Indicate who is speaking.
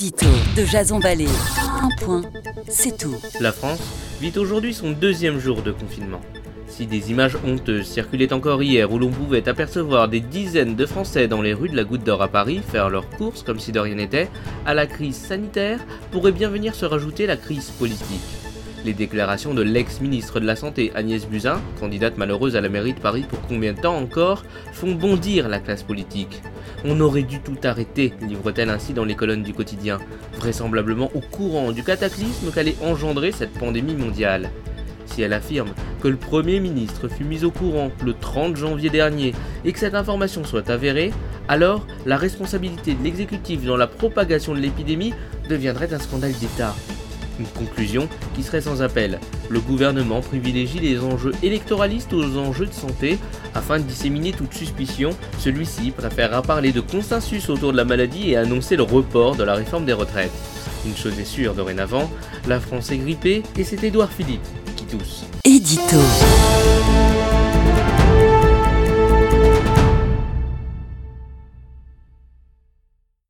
Speaker 1: De Jason Vallée. Un point, c'est tout.
Speaker 2: La France vit aujourd'hui son deuxième jour de confinement. Si des images honteuses circulaient encore hier où l'on pouvait apercevoir des dizaines de Français dans les rues de la Goutte d'Or à Paris faire leurs courses comme si de rien n'était, à la crise sanitaire pourrait bien venir se rajouter la crise politique. Les déclarations de l'ex-ministre de la Santé Agnès Buzyn, candidate malheureuse à la mairie de Paris pour combien de temps encore, font bondir la classe politique. On aurait dû tout arrêter, livre-t-elle ainsi dans les colonnes du quotidien, vraisemblablement au courant du cataclysme qu'allait engendrer cette pandémie mondiale. Si elle affirme que le Premier ministre fut mis au courant le 30 janvier dernier et que cette information soit avérée, alors la responsabilité de l'exécutif dans la propagation de l'épidémie deviendrait un scandale d'État. Une conclusion qui serait sans appel. Le gouvernement privilégie les enjeux électoralistes aux enjeux de santé. Afin de disséminer toute suspicion, celui-ci préférera parler de consensus autour de la maladie et annoncer le report de la réforme des retraites. Une chose est sûre dorénavant, la France est grippée et c'est Édouard Philippe qui tousse.
Speaker 1: Édito.